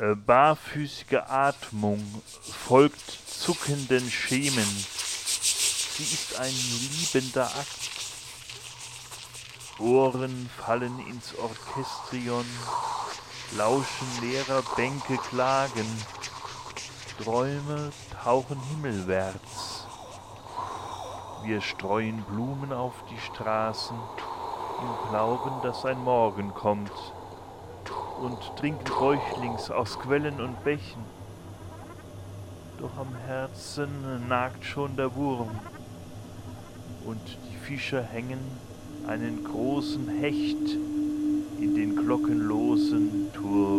Äh, barfüßige Atmung folgt zuckenden Schemen. Sie ist ein liebender Akt. Ohren fallen ins Orchestrion, lauschen leerer Bänke Klagen, Träume tauchen himmelwärts. Wir streuen Blumen auf die Straßen im Glauben, dass ein Morgen kommt und trinken bäuchlings aus Quellen und Bächen. Doch am Herzen nagt schon der Wurm und die Fischer hängen einen großen Hecht in den glockenlosen Turm.